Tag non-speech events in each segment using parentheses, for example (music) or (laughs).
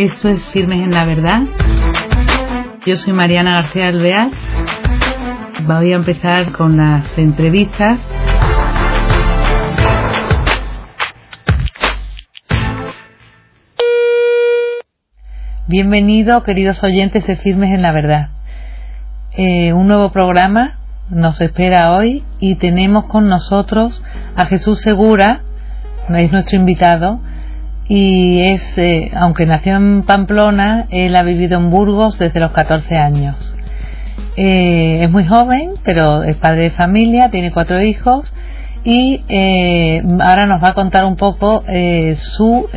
Esto es Firmes en la Verdad. Yo soy Mariana García Alvear. Voy a empezar con las entrevistas. Bienvenido, queridos oyentes de Firmes en la Verdad. Eh, un nuevo programa nos espera hoy y tenemos con nosotros a Jesús Segura, es nuestro invitado, y es, eh, aunque nació en Pamplona, él ha vivido en Burgos desde los 14 años. Eh, es muy joven, pero es padre de familia, tiene cuatro hijos y eh, ahora nos va a contar un poco su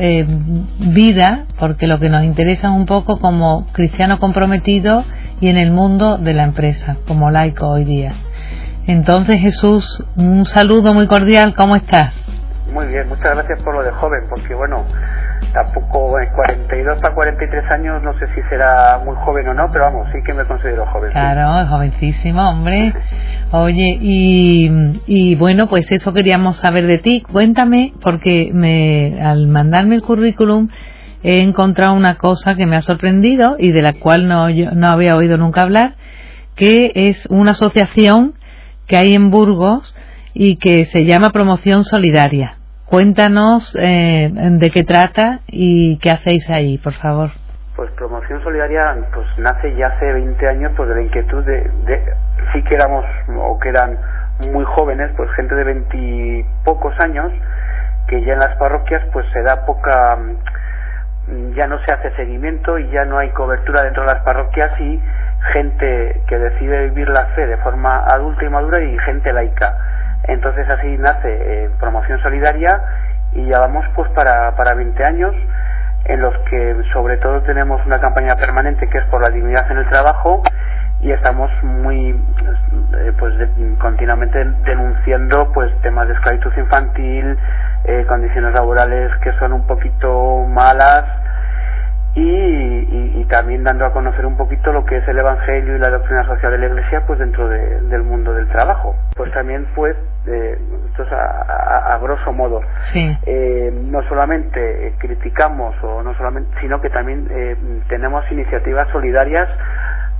vida, porque lo que nos interesa es un poco como cristiano comprometido y en el mundo de la empresa, como laico hoy día. Entonces Jesús, un saludo muy cordial, ¿cómo estás? Muy bien, muchas gracias por lo de joven, porque bueno, tampoco en 42 para 43 años no sé si será muy joven o no, pero vamos, sí que me considero joven. Claro, jovencísimo, hombre. Oye, y, y bueno, pues eso queríamos saber de ti. Cuéntame, porque me, al mandarme el currículum he encontrado una cosa que me ha sorprendido y de la cual no, yo no había oído nunca hablar, que es una asociación que hay en Burgos y que se llama Promoción Solidaria. Cuéntanos eh, de qué trata y qué hacéis ahí, por favor. Pues Promoción Solidaria pues nace ya hace 20 años pues de la inquietud de, sí que éramos o que eran muy jóvenes, pues gente de 20 pocos años que ya en las parroquias pues se da poca mm, ya no se hace seguimiento y ya no hay cobertura dentro de las parroquias y gente que decide vivir la fe de forma adulta y madura y gente laica entonces así nace eh, Promoción Solidaria y ya vamos pues para, para 20 años en los que sobre todo tenemos una campaña permanente que es por la dignidad en el trabajo y estamos muy eh, pues continuamente denunciando pues temas de esclavitud infantil, eh, condiciones laborales que son un poquito malas, y, también dando a conocer un poquito lo que es el Evangelio y la doctrina social de la Iglesia pues dentro del mundo del trabajo. Pues también pues, eh, esto es a, grosso modo, eh, no solamente criticamos o no solamente, sino que también eh, tenemos iniciativas solidarias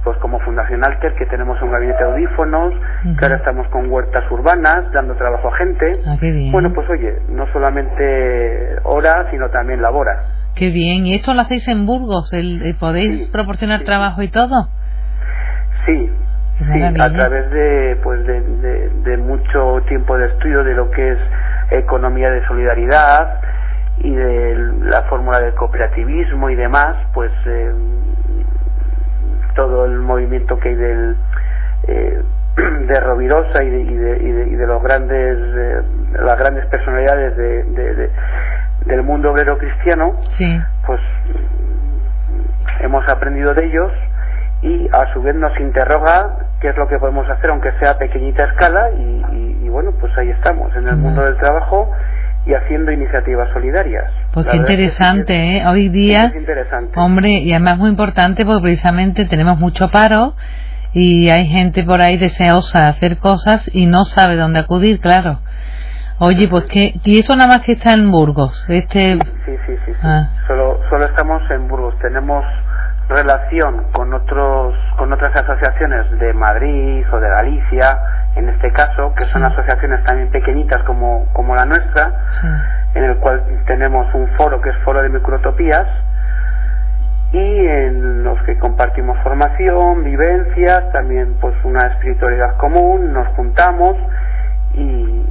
pues como Fundación Alter, que tenemos un gabinete de audífonos, que ahora estamos con huertas urbanas, dando trabajo a gente. Ah, bueno, pues oye, no solamente hora, sino también labora. Qué bien. ¿Y esto lo hacéis en Burgos? ¿El, ¿Podéis proporcionar trabajo y todo? Sí, sí, a través de, pues de, de, mucho tiempo de estudio de lo que es economía de solidaridad y de la fórmula del cooperativismo y demás, pues eh, todo el movimiento que hay del eh, (clears throat) de Rovirosa y de, y de, y de, los grandes eh, las grandes personalidades de, del mundo obrero cristiano, pues hemos aprendido de ellos y a su vez nos interroga qué es lo que podemos hacer, aunque sea a pequeñita escala, y, bueno, pues ahí estamos, en el mundo del trabajo y haciendo iniciativas solidarias. Pues qué interesante, ¿eh? Hoy día, hombre, y además muy importante porque precisamente tenemos mucho paro y hay gente por ahí deseosa de hacer cosas y no sabe dónde acudir, claro. Oye, pues que y eso nada más que está en Burgos, este. Sí, sí, sí, ah. Solo, solo estamos en Burgos. Tenemos relación con otros, con otras asociaciones de Madrid o de Galicia, en este caso, que son asociaciones también pequeñitas como, como la nuestra, en el cual tenemos un foro que es Foro de Microtopías y en los que compartimos formación, vivencias, también pues una espiritualidad común, nos juntamos y,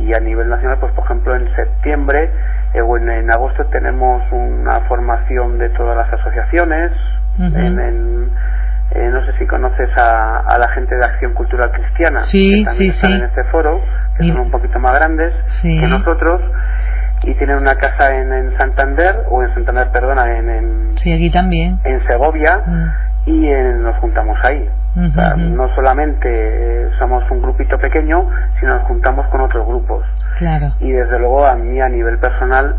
y a nivel nacional, pues por ejemplo en septiembre eh, o en, agosto tenemos una formación de todas las asociaciones. en, eh, no sé si conoces a, la gente de Acción Cultural Cristiana, que también están en este foro, que son un poquito más grandes que nosotros y tienen una casa en, en, Santander o en Santander perdona en, en sí aquí también. en Segovia mm. Y nos juntamos ahí no solamente eh, somos un grupito pequeño, sino nos juntamos con otros grupos. Claro. Y desde luego a mí a nivel personal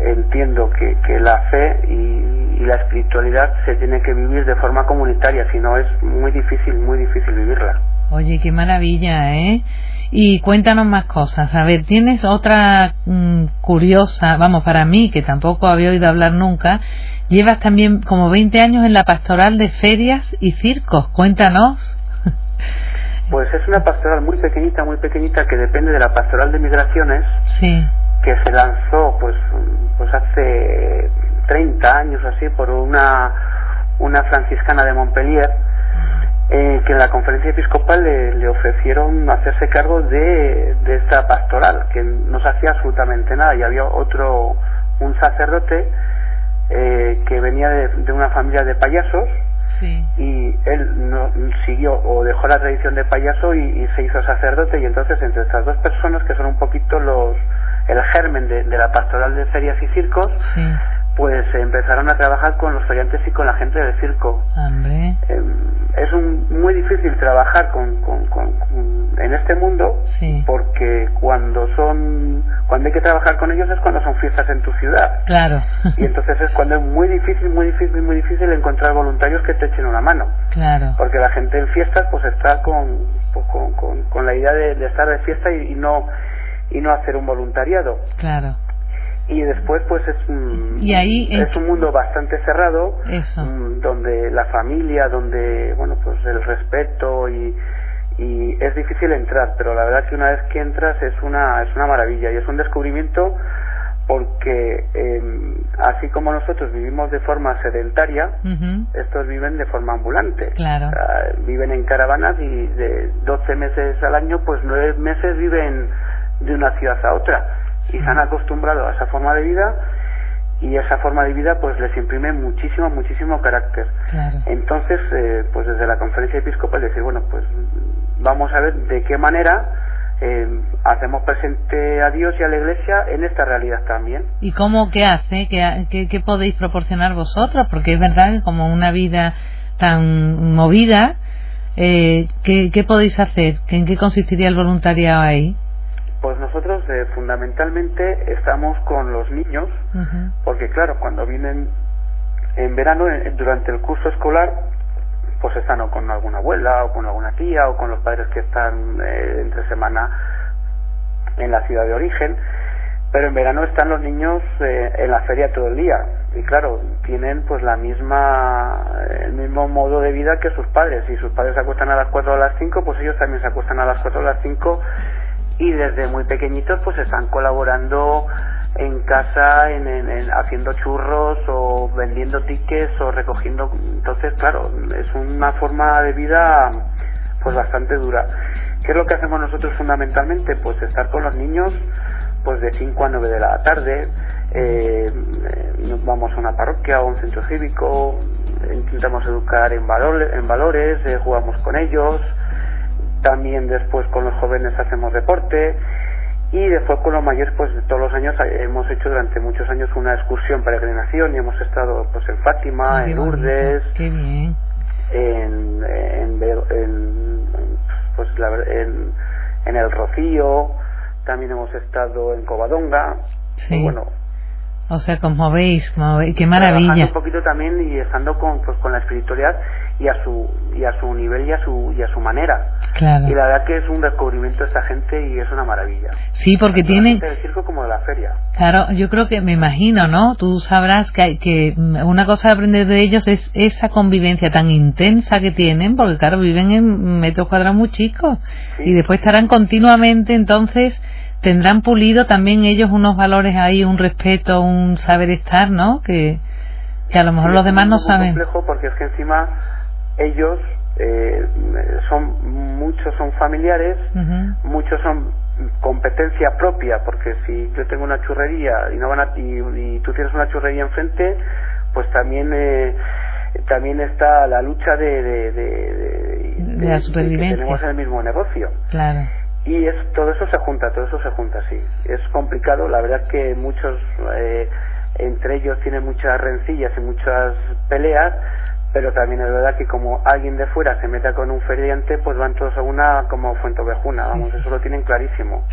entiendo que, que la fe y, y, la espiritualidad se tiene que vivir de forma comunitaria, si no es muy difícil, muy difícil vivirla. Oye, qué maravilla, ¿eh? Y cuéntanos más cosas. A ver, tienes otra mm, curiosa, vamos, para mí, que tampoco había oído hablar nunca, Llevas también como 20 años en la pastoral de ferias y circos. Cuéntanos. (laughs) Pues es una pastoral muy pequeñita, muy pequeñita, que depende de la pastoral de migraciones, Sí, que se lanzó pues, pues hace 30 años así por una, una franciscana de Montpellier, eh, que en la conferencia episcopal le, le ofrecieron hacerse cargo de, de esta pastoral, que no se hacía absolutamente nada, y había otro, un sacerdote eh, que venía de, de una familia de payasos, sí. y él no, siguió o dejó la tradición de payaso y, y se hizo sacerdote y entonces entre estas dos personas que son un poquito los el germen de, de la pastoral de ferias y circos Sí, pues empezaron a trabajar con los feriantes y con la gente del circo hombre. Eh, es un, muy difícil trabajar con, con- con- con- en este mundo Sí. porque cuando son cuando hay que trabajar con ellos es cuando son fiestas en tu ciudad Claro, y entonces es cuando es muy difícil muy difícil muy difícil encontrar voluntarios que te echen una mano claro, porque la gente en fiestas pues está con, pues, con, con- la idea de, de estar de fiesta y, y no y no hacer un voluntariado claro. Y después pues es un, Y ahí, en- es un mundo bastante cerrado Eso. mm, donde la familia donde bueno pues el respeto y y es difícil entrar pero la verdad que una vez que entras es una es una maravilla y es un descubrimiento porque eh, así como nosotros vivimos de forma sedentaria estos viven de forma ambulante. Claro. O sea, viven en caravanas y de 12 meses al año, pues 9 meses viven de una ciudad a otra. Y se han acostumbrado a esa forma de vida y esa forma de vida pues les imprime muchísimo, muchísimo carácter. Claro. Entonces, eh, pues desde la conferencia episcopal decir, bueno, pues vamos a ver de qué manera eh, hacemos presente a Dios y a la Iglesia en esta realidad también. ¿Y cómo qué hace? ¿Qué, qué, qué podéis proporcionar vosotros? Porque es verdad que como una vida tan movida, eh, ¿qué, ¿qué podéis hacer? ¿Que ¿En qué consistiría el voluntariado ahí? Pues nosotros eh, fundamentalmente estamos con los niños porque claro, cuando vienen en verano, eh, durante el curso escolar, pues están o con alguna abuela o con alguna tía o con los padres que están eh, entre semana en la ciudad de origen, pero en verano están los niños eh, en la feria todo el día. Y claro, tienen pues la misma el mismo modo de vida que sus padres, si sus padres se acuestan a las 4 o a las 5, pues ellos también se acuestan a las 4 o a las 5 y desde muy pequeñitos pues están colaborando en casa en, en- en haciendo churros o vendiendo tickets o recogiendo entonces claro es una forma de vida pues bastante dura ¿qué es lo que hacemos nosotros fundamentalmente? pues estar con los niños pues de 5 a 9 de la tarde eh, eh, vamos a una parroquia o un centro cívico intentamos educar en valores, en valores eh, jugamos con ellos también después con los jóvenes hacemos deporte y después con los mayores pues todos los años eh, hemos hecho durante muchos años una excursión peregrinación y hemos estado pues en Fátima, en Lourdes, en, en, en- pues la ver- en, en el Rocío, también hemos estado en Covadonga, Sí. y bueno, O sea, como veis, como veis, qué maravilla. un poquito también y estando con pues con la espiritualidad y a su y a su nivel y a su y a su manera. Claro. Y la verdad que es un descubrimiento de esta gente y es una maravilla. Sí, porque Tanto tienen, del circo como de la feria. Claro, yo creo que me imagino, ¿no? Tú sabrás que, hay- que una cosa de aprender de ellos es esa convivencia tan intensa que tienen, porque claro, viven en metros cuadrados muy chicos Sí. y después estarán continuamente, entonces tendrán pulido también ellos unos valores ahí, un respeto, un saber estar, ¿no? Que, que a lo mejor Sí, los demás no saben. complejo porque es que encima ellos eh, son muchos son familiares, muchos son competencia propia porque si yo tengo una churrería y no van a, y, y tú tienes una churrería enfrente pues también eh, también está la lucha de de, de, De la supervivencia. que tenemos el mismo negocio. Claro, y es todo eso se junta todo eso se junta sí. Es complicado la verdad que muchos eh, entre ellos tienen muchas rencillas y muchas peleas pero también es verdad que como alguien de fuera se meta con un feriante, pues van todos a una como Fuentovejuna, vamos, eso lo tienen clarísimo.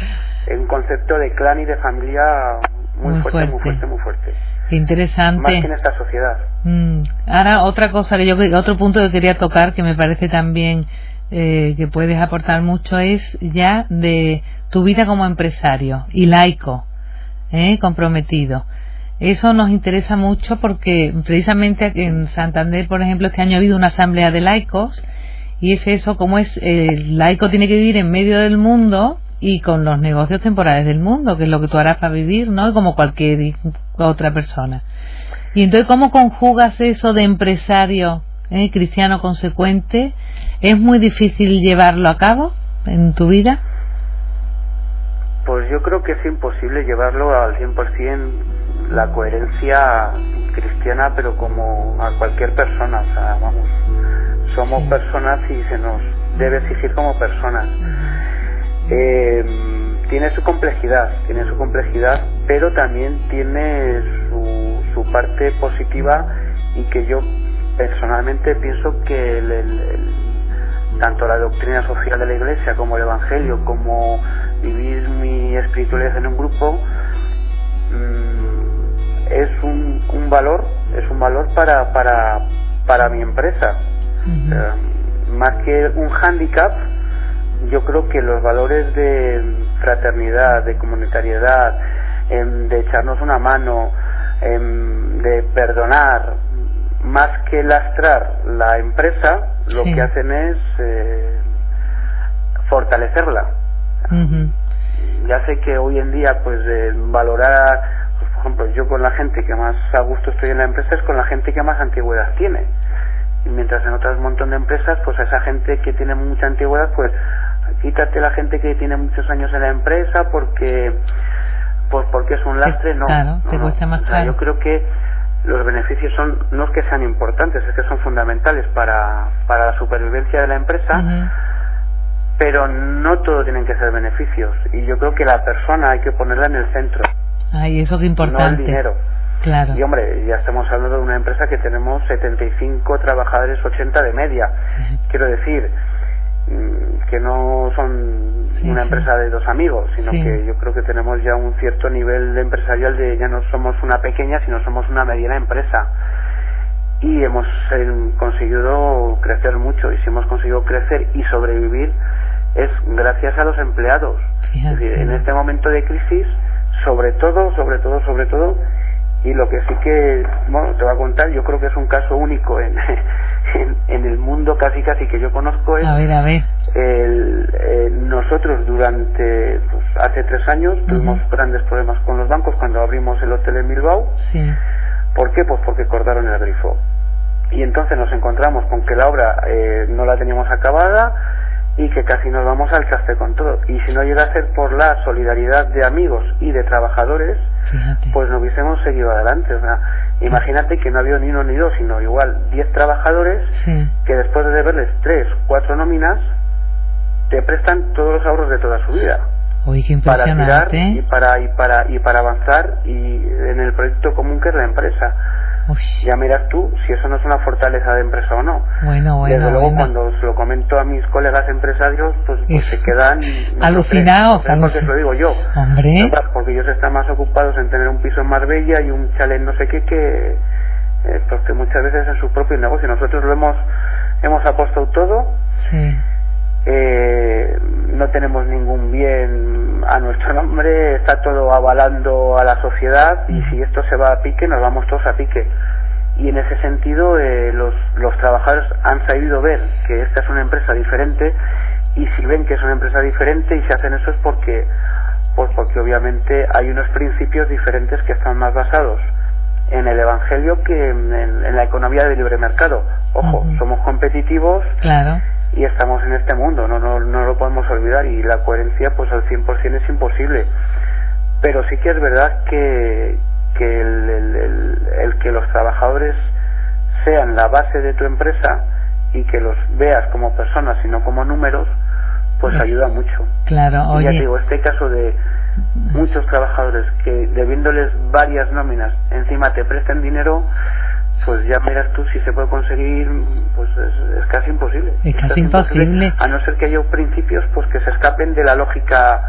Es un concepto de clan y de familia muy, Muy fuerte, muy fuerte. muy fuerte. interesante. Más que en esta sociedad. Mm, Ahora otra cosa que yo otro punto que quería tocar que me parece también eh, que puedes aportar mucho es ya de tu vida como empresario y laico, ¿eh? comprometido. Eso nos interesa mucho porque precisamente en Santander, por ejemplo, este año ha habido una asamblea de laicos y es eso, como es, el laico tiene que vivir en medio del mundo y con los negocios temporales del mundo, que es lo que tú harás para vivir, ¿no? Como cualquier otra persona. Y entonces, ¿cómo conjugas eso de empresario eh, cristiano consecuente? ¿Es muy difícil llevarlo a cabo en tu vida? Pues yo creo que es imposible llevarlo al 100% la coherencia cristiana, pero como a cualquier persona, o sea, vamos, somos personas y se nos debe exigir como personas. Eh, tiene su complejidad, tiene su complejidad, pero también tiene su, su parte positiva y que yo personalmente pienso que el, tanto la doctrina social de la Iglesia como el Evangelio, como vivir mi espiritualidad en un grupo, mm, es un, un, valor, es un valor para, para, para mi empresa. más que un hándicap, yo creo que los valores de fraternidad, de comunitariedad, em, de echarnos una mano, em, de perdonar, más que lastrar la empresa, lo que hacen es eh, fortalecerla. Ya sé que hoy en día, pues, valorar, ejemplo, yo con la gente que más a gusto estoy en la empresa es con la gente que más antigüedad tiene. Y mientras en otras montón de empresas, pues a esa gente que tiene mucha antigüedad, pues quítate la gente que tiene muchos años en la empresa porque pues porque es un lastre, no. Claro, te cuesta más Yo creo que los beneficios son no es que sean importantes, es que son fundamentales para, para la supervivencia de la empresa, pero no todo tienen que ser beneficios. Y yo creo que la persona hay que ponerla en el centro. Ay, eso es importante. No el dinero. Claro. Y hombre, ya estamos hablando de una empresa que tenemos 75 trabajadores, 80 de media. Quiero decir, mm, que no son una empresa de dos amigos, sino que yo creo que tenemos ya un cierto nivel de empresarial de ya no somos una pequeña, sino somos una mediana empresa. Y hemos eh, conseguido crecer mucho, y si hemos conseguido crecer y sobrevivir es gracias a los empleados. Es decir, en este momento de crisis, sobre todo, sobre todo, sobre todo, y lo que sí que, bueno, te voy a contar, yo creo que es un caso único en, (laughs) en, el mundo casi casi que yo conozco es a ver, a ver. El, nosotros durante pues, hace tres años tuvimos grandes problemas con los bancos cuando abrimos el hotel en Bilbao sí. ¿por qué? pues porque cortaron el grifo y entonces nos encontramos con que la obra eh, no la teníamos acabada y que casi nos vamos al traste con todo. Y si no llega a ser por la solidaridad de amigos y de trabajadores, pues no hubiésemos seguido adelante. O sea, imagínate que no había ni uno ni dos, sino igual 10 trabajadores que después de deberles tres, cuatro nóminas, te prestan todos los ahorros de toda su vida. para tirar y para, y, para, y para avanzar y en el proyecto común que es la empresa ya miras tú si eso no es una fortaleza de empresa o no. Bueno, bueno. Desde luego, cuando se lo comento a mis colegas empresarios, pues, pues se quedan alucinados. No porque lo digo yo. Hombre. porque ellos están más ocupados en tener un piso en Marbella y un chalet no sé qué que, eh, pues que muchas veces en su propio negocio. Nosotros lo hemos, hemos apostado todo. Sí. Eh, no tenemos ningún bien a nuestro nombre, está todo avalando a la sociedad y si esto se va a pique, nos vamos todos a pique. Y en ese sentido, eh, los, los trabajadores han sabido ver que esta es una empresa diferente y si ven que es una empresa diferente y se hacen eso es porque, pues porque obviamente hay unos principios diferentes que están más basados en el Evangelio que en, la economía del libre mercado. Ojo, somos competitivos. Claro y estamos en este mundo, no, no, no lo podemos olvidar y la coherencia pues al 100% es imposible. Pero sí que es verdad que, que el, el, el, que los trabajadores sean la base de tu empresa y que los veas como personas y no como números, pues ayuda mucho. Claro, oye. ya digo, este caso de muchos trabajadores que debiéndoles varias nóminas encima te presten dinero, pues ya miras tú si se puede conseguir, pues es, casi imposible. Es casi, imposible. A no ser que haya principios pues que se escapen de la lógica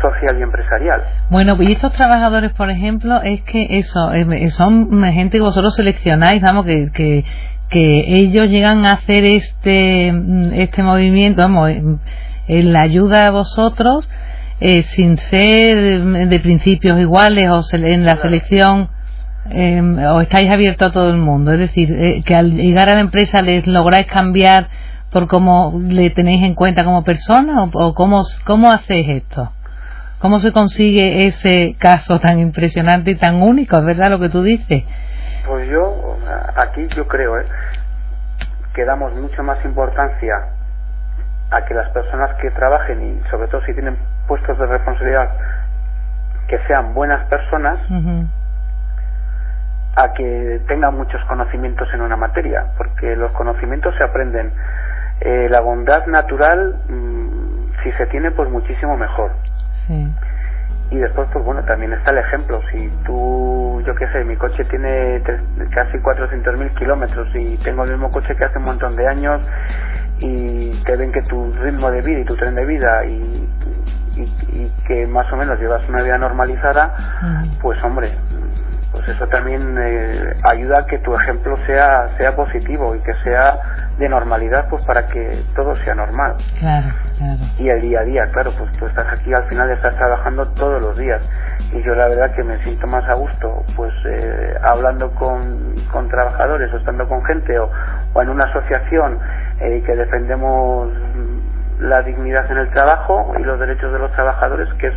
social y empresarial. Bueno, y estos trabajadores, por ejemplo, es que eso, eh, son gente que vosotros seleccionáis, vamos, que, que, que ellos llegan a hacer este, este movimiento, vamos, en la ayuda a vosotros, eh, sin ser de principios iguales o en la selección em, o estáis abiertos a todo el mundo? Es decir, eh, que al llegar a la empresa les lográis cambiar por cómo le tenéis en cuenta como persona o, o cómo, cómo hacéis esto? ¿Cómo se consigue ese caso tan impresionante y tan único? ¿Es verdad lo que tú dices? Pues yo, aquí yo creo, ¿eh? que damos mucho más importancia a que las personas que trabajen y sobre todo si tienen puestos de responsabilidad que sean buenas personas a que tengan muchos conocimientos en una materia porque los conocimientos se aprenden. Eh, la bondad natural mm, si se tiene pues muchísimo mejor. Y después, pues bueno, también está el ejemplo. Si tú, yo qué sé, mi coche tiene casi 400.000 kilómetros y tengo el mismo coche que hace un montón de años y te ven que tu ritmo de vida y tu tren de vida y, y, que más o menos llevas una vida normalizada, pues hombre, pues eso también eh, ayuda a que tu ejemplo sea sea positivo y que sea de normalidad pues para que todo sea normal. Claro, claro. y el día a día claro pues tú estás aquí al final estás trabajando todos los días. Y yo la verdad que me siento más a gusto pues eh, hablando con, con trabajadores o estando con gente o, o en una asociación eh, que defendemos la dignidad en el trabajo y los derechos de los trabajadores que es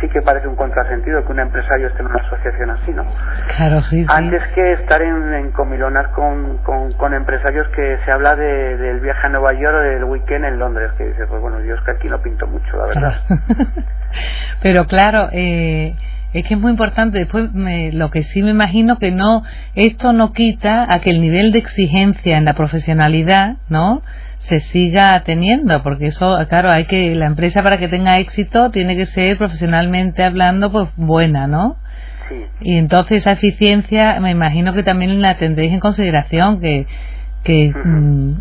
sí que parece un contrasentido que un empresario esté en una asociación así, ¿no? Claro, sí, Antes que estar en, en comilonas con, con, empresarios que se habla de, del viaje a Nueva York o del weekend en Londres, que dice, pues bueno, yo es que aquí no pinto mucho, la verdad. (laughs) Pero claro, eh, es que es muy importante. Después, me, lo que sí me imagino que no, esto no quita a que el nivel de exigencia en la profesionalidad, ¿no? Se siga teniendo, porque eso, claro, hay que, la empresa para que tenga éxito tiene que ser profesionalmente hablando, pues buena, ¿no? Sí. Y entonces esa eficiencia, me imagino que también la tendréis en consideración, que, que, mm,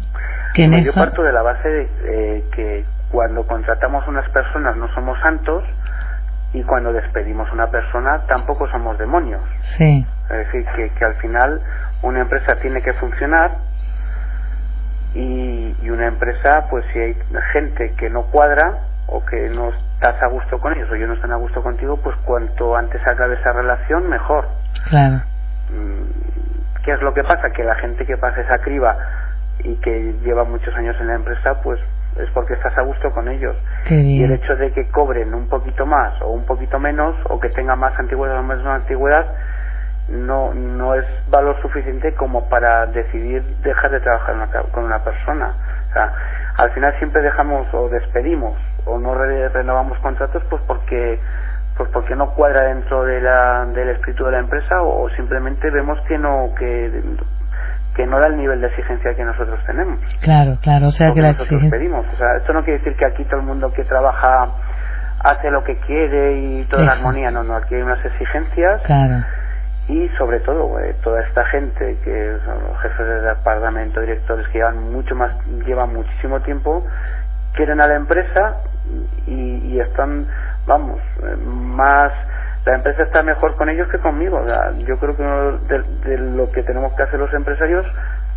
que en eso... Yo parto de la base de eh, que cuando contratamos unas personas no somos santos y cuando despedimos una persona tampoco somos demonios. Sí. Es decir, que, que al final una empresa tiene que funcionar y, una empresa, pues si hay gente que no cuadra o que no estás a gusto con ellos o ellos no están a gusto contigo, pues cuanto antes acabe esa relación, mejor. Claro. Mm, ¿Qué es lo que pasa? Que la gente que pasa esa criba y que lleva muchos años en la empresa, pues es porque estás a gusto con ellos. Y el hecho de que cobren un poquito más o un poquito menos o que tengan más antigüedad o menos antigüedad, no, no es valor suficiente como para decidir dejar de trabajar con una persona. O sea, al final siempre dejamos o despedimos o no renovamos contratos pues porque pues porque no cuadra dentro de la, del espíritu de la empresa o, simplemente vemos que no que que no da el nivel de exigencia que nosotros tenemos. Claro, claro, o sea que, la exigencia... pedimos. O sea, esto no quiere decir que aquí todo el mundo que trabaja hace lo que quiere y toda la armonía, no, no, aquí hay unas exigencias. Claro y sobre todo eh, toda esta gente que son los jefes de departamento, directores que llevan mucho más, llevan muchísimo tiempo, quieren a la empresa y, están, vamos, eh, más, la empresa está mejor con ellos que conmigo. yo creo que uno de, lo que tenemos que hacer los empresarios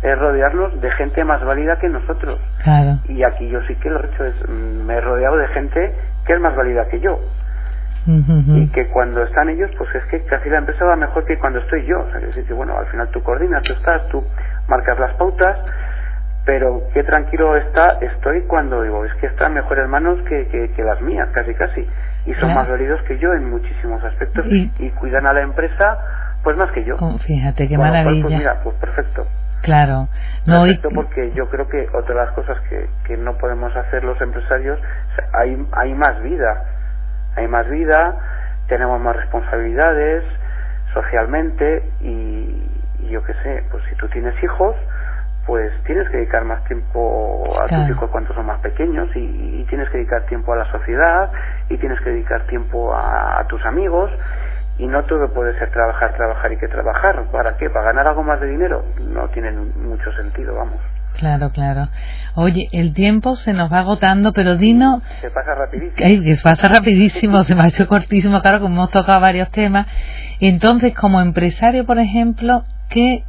es rodearnos de gente más válida que nosotros. Y aquí yo sí que lo he hecho, es, mm, me he rodeado de gente que es más válida que yo y que cuando están ellos, pues es que casi la empresa va mejor que cuando estoy yo. O sea, que que bueno, al final tú coordinas, tú estás, tú marcas las pautas, pero qué tranquilo está, estoy cuando digo, es que están mejores manos que, que, las mías, casi casi, y son más dolidos que yo en muchísimos aspectos y, cuidan a la empresa, pues más que yo. Fíjate, qué pues maravilla. pues mira, pues perfecto. Claro. No, perfecto porque yo creo que otra de las cosas que, que no podemos hacer los empresarios, hay, hay más vida hay más vida, tenemos más responsabilidades socialmente y, yo qué sé, pues si tú tienes hijos, pues tienes que dedicar más tiempo a tus hijos cuando son más pequeños y, tienes que dedicar tiempo a la sociedad y tienes que dedicar tiempo a, a, tus amigos y no todo puede ser trabajar, trabajar y que trabajar. ¿Para qué? ¿Para ganar algo más de dinero? No tiene mucho sentido, vamos. Claro, claro. Oye, el tiempo se nos va agotando, pero Dino... Se pasa rapidísimo. que pasa rapidísimo, se me ha hecho cortísimo, claro, como hemos tocado varios temas. Entonces, como empresario, por ejemplo, ¿qué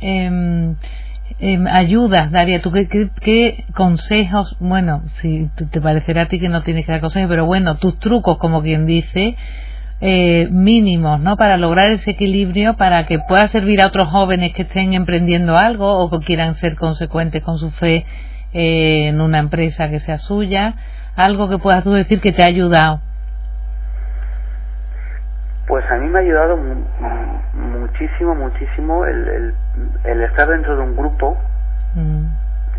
eh, ayudas daría tú? ¿Qué, consejos? Bueno, si te parecerá a ti que no tienes que dar consejos, pero bueno, tus trucos, como quien dice, eh, mínimos, ¿no? Para lograr ese equilibrio, para que pueda servir a otros jóvenes que estén emprendiendo algo o que quieran ser consecuentes con su fe eh, en una empresa que sea suya. Algo que puedas tú decir que te ha ayudado. Pues a mí me ha ayudado muchísimo, muchísimo el, el, estar dentro de un grupo mm.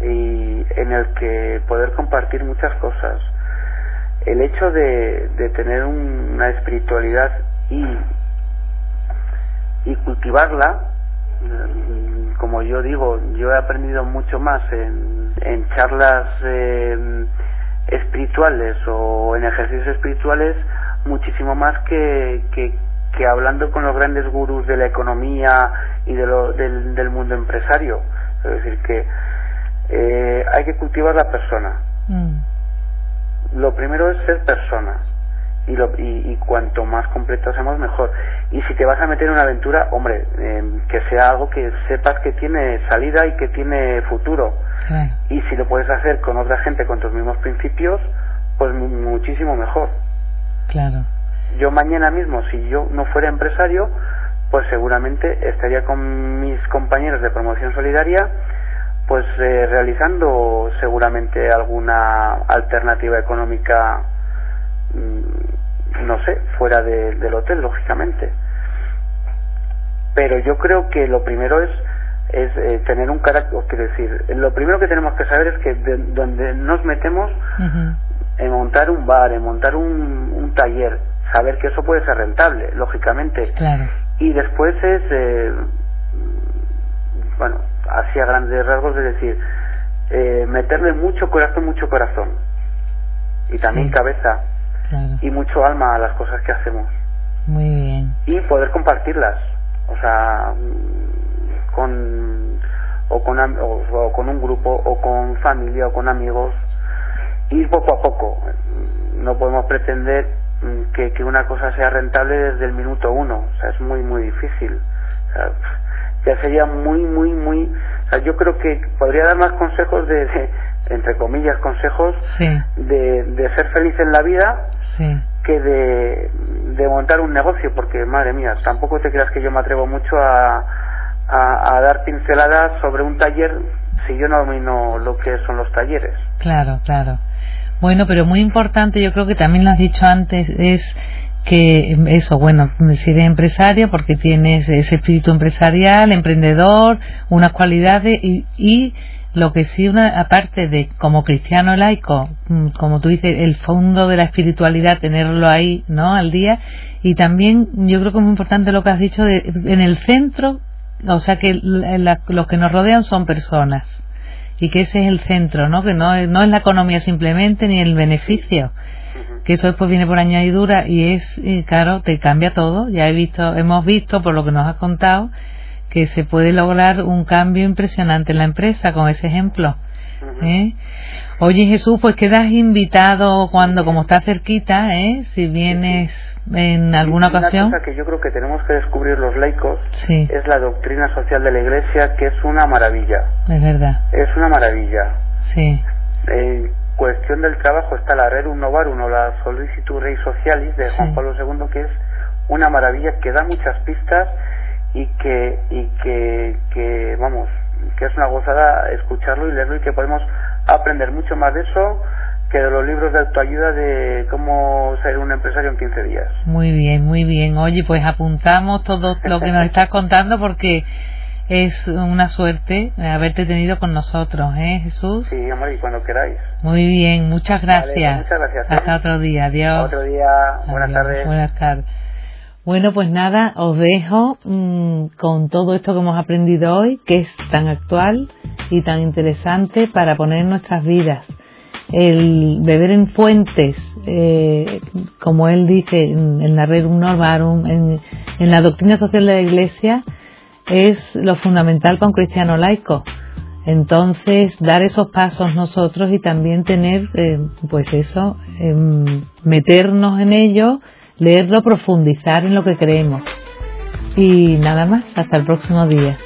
y en el que poder compartir muchas cosas el hecho de, de tener una espiritualidad y, y cultivarla, mm, como yo digo, yo he aprendido mucho más en, en charlas eh, espirituales o en ejercicios espirituales, muchísimo más que, que, que hablando con los grandes gurús de la economía y de lo, del, del mundo empresario. Es decir, que eh, hay que cultivar la persona. Mm lo primero es ser persona y, lo, y, cuanto más completo seamos mejor. Y si te vas a meter en una aventura, hombre, em, que sea algo que sepas que tiene salida y que tiene futuro. Y si lo puedes hacer con otra gente con tus mismos principios, pues muchísimo mejor. Claro. Yo mañana mismo, si yo no fuera empresario, pues seguramente estaría con mis compañeros de promoción solidaria pues eh, realizando seguramente alguna alternativa económica, mm, no sé, fuera del hotel, lógicamente. Pero yo creo que lo primero es es eh, tener un carácter, quiero decir, lo primero que tenemos que saber es que donde nos metemos en montar un bar, en montar un, un, taller, saber que eso puede ser rentable, lógicamente. Claro. Y después es, eh, bueno, así a grandes rasgos, es decir, eh, meterle mucho corazón, mucho corazón. Y también cabeza. Y mucho alma a las cosas que hacemos. Muy bien. Y poder compartirlas. O sea, con o con, o, con un grupo o con familia o con amigos ir poco a poco no podemos pretender mm, que, que una cosa sea rentable desde el minuto uno o sea es muy muy difícil o sea, ya sería muy, muy, muy... O sea, yo creo que podría dar más consejos de, entre comillas, consejos de, de ser feliz en la vida que de, de montar un negocio, porque madre mía, tampoco te creas que yo me atrevo mucho a, a, a dar pinceladas sobre un taller si yo no domino lo que son los talleres. Claro, claro. Bueno, pero muy importante, yo creo que también lo has dicho antes, es que eso, bueno, eres empresario porque tienes ese espíritu empresarial, emprendedor, unas cualidades y, y lo que sí, una, aparte de como cristiano laico, mm, como tú dices, el fondo de la espiritualidad, tenerlo ahí, ¿no? Al día. Y también yo creo que es muy importante lo que has dicho de, en el centro, o sea que los que nos rodean son personas. Y que ese es el centro, ¿no? Que no, no es la economía simplemente ni el beneficio, que eso después viene por añadidura y es, claro, te cambia todo. Ya he visto, hemos visto por lo que nos has contado que se puede lograr un cambio impresionante en la empresa con ese ejemplo. ¿eh? Oye Jesús, pues quedas invitado cuando, como está cerquita, ¿eh? si vienes en alguna ocasión. Una cosa que yo creo que tenemos que descubrir los laicos es la doctrina social de la Iglesia, que es una maravilla. Es verdad. Es una maravilla. Sí. Eh, cuestión del trabajo está la Rerum Novarum o la Solicitud Rei Socialis de Juan Pablo II, que es una maravilla que da muchas pistas y que, y que, que, vamos, que es una gozada escucharlo y leerlo y que podemos aprender mucho más de eso que de los libros de autoayuda de cómo ser un empresario en 15 días. Muy bien, muy bien. Oye, pues apuntamos todo lo que nos (laughs) estás contando porque es una suerte haberte tenido con nosotros, ¿eh, Jesús? Sí, amor, y cuando queráis. Muy bien, muchas gracias. muchas gracias. Hasta otro día, adiós. Otro día, buenas tardes. Buenas tardes. Bueno, pues nada, os dejo mm, con todo esto que hemos aprendido hoy, que es tan actual y tan interesante para poner en nuestras vidas. El beber en fuentes, eh, como él dice en, la Red Normarum, en, en la doctrina social de la Iglesia, es lo fundamental un cristiano laico. Entonces, dar esos pasos nosotros y también tener, eh, pues eso, em, meternos en ello, leerlo, profundizar en lo que creemos. Y nada más, hasta el próximo día.